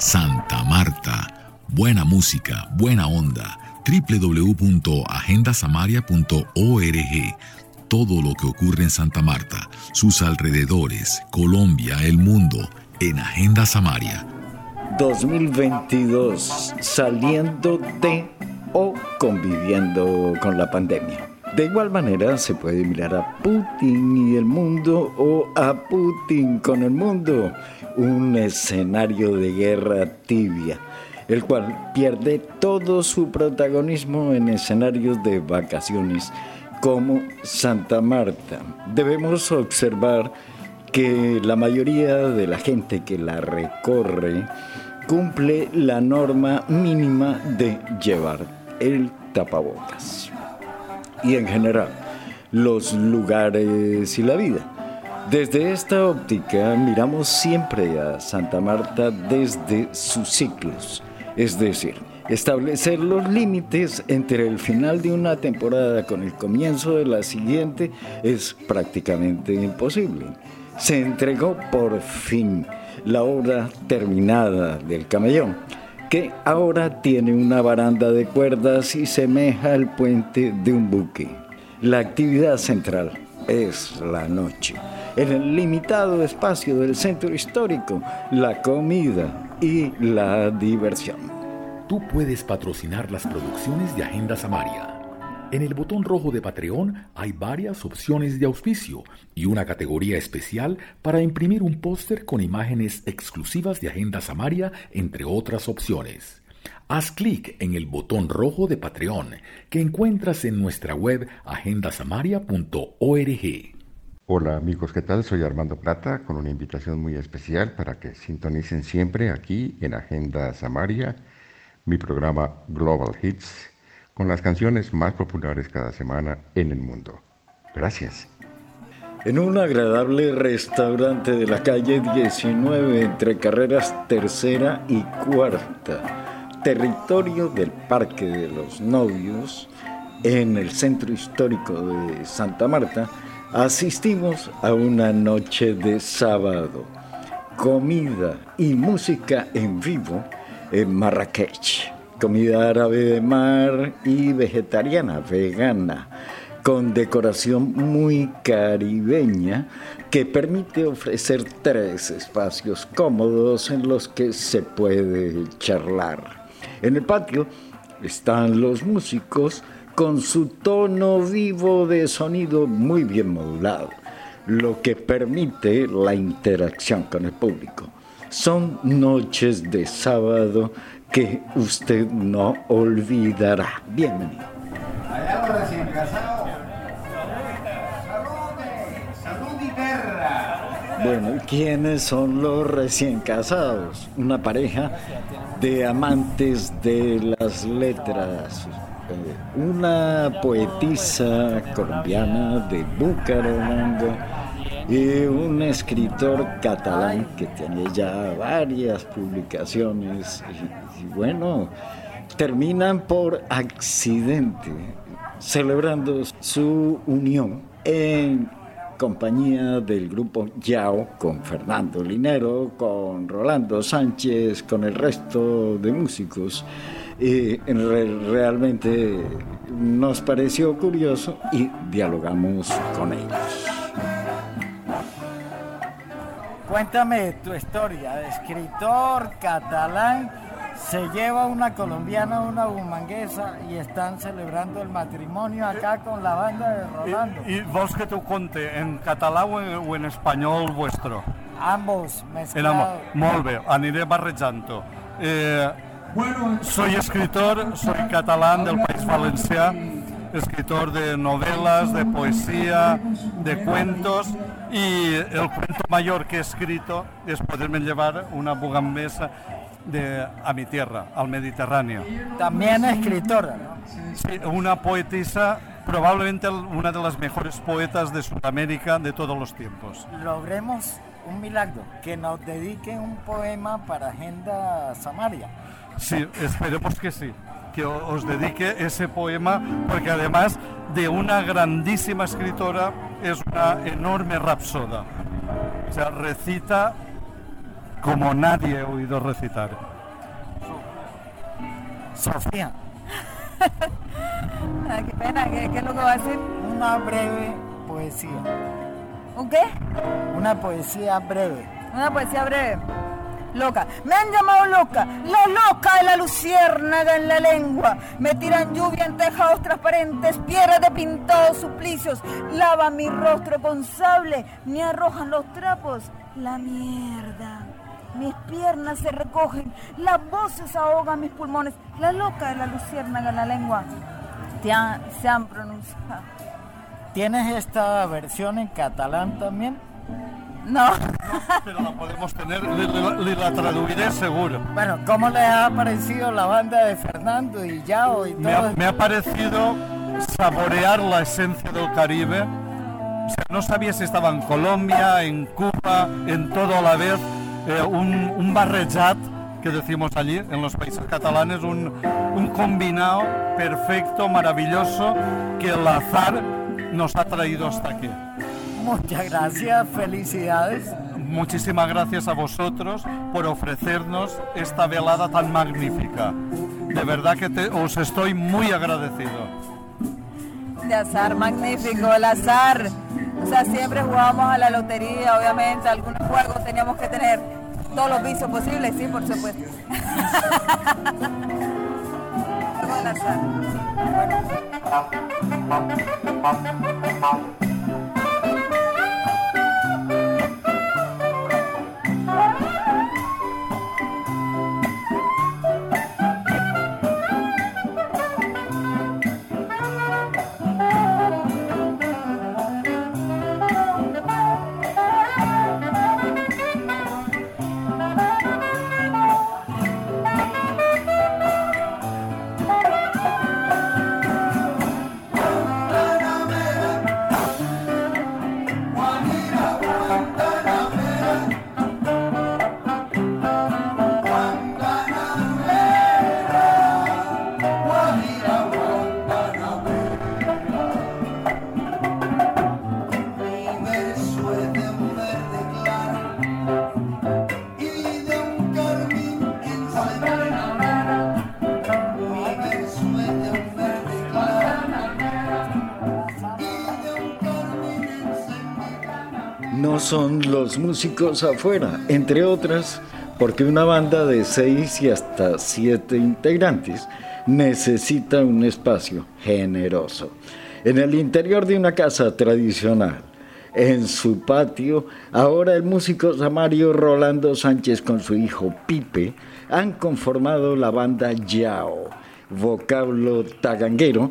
Santa Marta. Buena música, buena onda. www.agendasamaria.org. Todo lo que ocurre en Santa Marta, sus alrededores, Colombia, el mundo, en Agenda Samaria. 2022, saliendo de o conviviendo con la pandemia. De igual manera se puede mirar a Putin y el mundo o a Putin con el mundo, un escenario de guerra tibia, el cual pierde todo su protagonismo en escenarios de vacaciones como Santa Marta. Debemos observar que la mayoría de la gente que la recorre cumple la norma mínima de llevar el tapabocas y en general los lugares y la vida. Desde esta óptica miramos siempre a Santa Marta desde sus ciclos, es decir, establecer los límites entre el final de una temporada con el comienzo de la siguiente es prácticamente imposible. Se entregó por fin la obra terminada del camellón que ahora tiene una baranda de cuerdas y semeja al puente de un buque. La actividad central es la noche. En el limitado espacio del centro histórico, la comida y la diversión. Tú puedes patrocinar las producciones de Agenda Samaria en el botón rojo de Patreon hay varias opciones de auspicio y una categoría especial para imprimir un póster con imágenes exclusivas de Agenda Samaria, entre otras opciones. Haz clic en el botón rojo de Patreon que encuentras en nuestra web agendasamaria.org. Hola amigos, ¿qué tal? Soy Armando Plata con una invitación muy especial para que sintonicen siempre aquí en Agenda Samaria mi programa Global Hits con las canciones más populares cada semana en el mundo. Gracias. En un agradable restaurante de la calle 19 entre carreras tercera y cuarta, territorio del Parque de los Novios, en el centro histórico de Santa Marta, asistimos a una noche de sábado, comida y música en vivo en Marrakech comida árabe de mar y vegetariana, vegana, con decoración muy caribeña que permite ofrecer tres espacios cómodos en los que se puede charlar. En el patio están los músicos con su tono vivo de sonido muy bien modulado, lo que permite la interacción con el público. Son noches de sábado que usted no olvidará. Bienvenido. Bueno, ¿quiénes son los recién casados? Una pareja de amantes de las letras. Eh, una poetisa colombiana de Bucaramanga y un escritor catalán que tiene ya varias publicaciones y, bueno, terminan por accidente celebrando su unión en compañía del grupo Yao con Fernando Linero, con Rolando Sánchez, con el resto de músicos. Y realmente nos pareció curioso y dialogamos con ellos. Cuéntame tu historia de escritor catalán. Se lleva una colombiana, una bumanguesa y están celebrando el matrimonio acá con la banda de Rolando. ¿Y, vos que te cuente en catalán o en, español vuestro? Ambos mezclados. Molt bé, aniré barrejant eh, soy escritor, soy catalán del País Valencià escritor de novelas, de poesía, de cuentos y el cuento mayor que he escrito es poderme llevar una bugambesa de, a mi tierra, al Mediterráneo. También escritora. Sí, una poetisa, probablemente una de las mejores poetas de Sudamérica de todos los tiempos. Logremos un milagro, que nos dedique un poema para Agenda Samaria. Sí, esperemos que sí que os dedique ese poema, porque además de una grandísima escritora, es una enorme rapsoda. O sea, recita como nadie he oído recitar. Sofía, qué pena, ¿qué, qué es lo que va a decir? una breve poesía. ¿Un qué? Una poesía breve. Una poesía breve. Loca. Me han llamado loca. La loca de la luciérnaga en la lengua. Me tiran lluvia en tejados transparentes, piedras de pintados suplicios. Lava mi rostro con sable. Me arrojan los trapos. La mierda. Mis piernas se recogen. Las voces ahogan mis pulmones. La loca de la luciérnaga en la lengua. Se han pronunciado. ¿Tienes esta versión en catalán también? No. Pero la podemos tener, le, le- le la traduciré seguro. Bueno, ¿cómo le ha parecido la banda de Fernando y Yao y Me ha, todo? me ha parecido saborear la esencia del Caribe. O sea, no sabía si estaba en Colombia, en Cuba, en todo a la vez. Eh, un, un barrejat, que decimos allí, en los países catalanes, un, un combinado perfecto, maravilloso, que el azar nos ha traído hasta aquí. Muchas gracias, felicidades. Muchísimas gracias a vosotros por ofrecernos esta velada tan magnífica. De verdad que te- os estoy muy agradecido. De azar, magnífico, el azar. O sea, siempre jugábamos a la lotería, obviamente, algunos juegos teníamos que tener todos los vicios posibles, sí, por supuesto. Juego del azar. Son los músicos afuera, entre otras, porque una banda de seis y hasta siete integrantes necesita un espacio generoso. En el interior de una casa tradicional, en su patio, ahora el músico Samario Rolando Sánchez con su hijo Pipe han conformado la banda Yao, vocablo taganguero,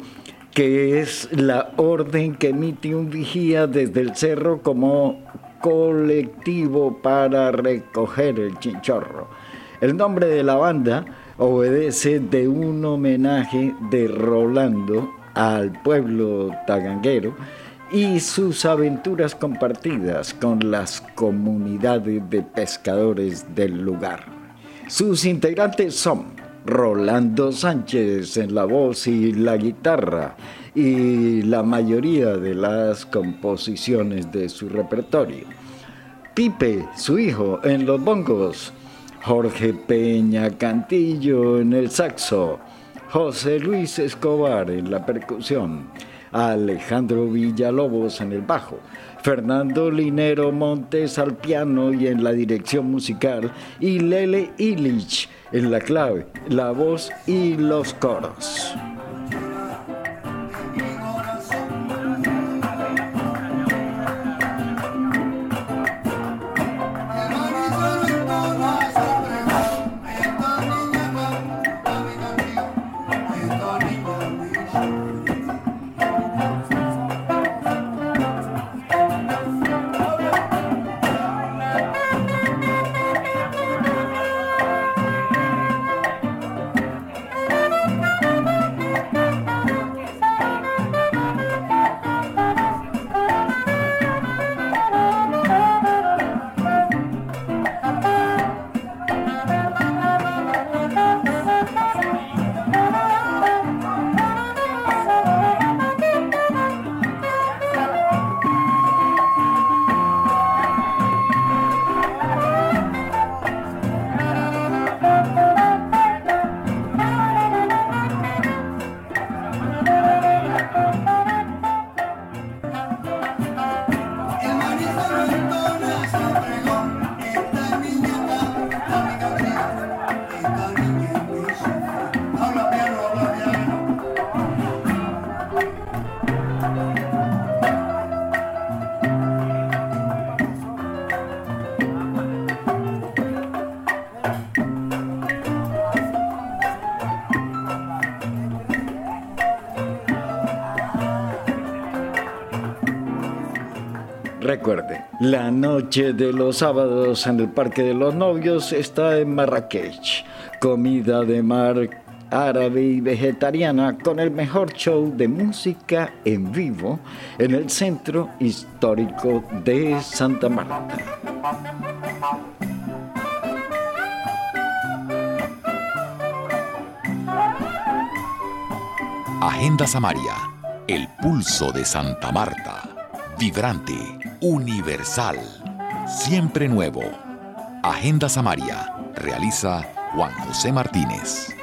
que es la orden que emite un vigía desde el cerro como colectivo para recoger el chinchorro. El nombre de la banda obedece de un homenaje de Rolando al pueblo taganguero y sus aventuras compartidas con las comunidades de pescadores del lugar. Sus integrantes son Rolando Sánchez en la voz y la guitarra y la mayoría de las composiciones de su repertorio. Pipe, su hijo, en los bongos. Jorge Peña Cantillo en el saxo. José Luis Escobar en la percusión. Alejandro Villalobos en el bajo. Fernando Linero Montes al piano y en la dirección musical. Y Lele Illich en la clave, la voz y los coros. Recuerde, la noche de los sábados en el Parque de los Novios está en Marrakech. Comida de mar árabe y vegetariana con el mejor show de música en vivo en el centro histórico de Santa Marta. Agenda Samaria, el pulso de Santa Marta. Vibrante, universal, siempre nuevo. Agenda Samaria, realiza Juan José Martínez.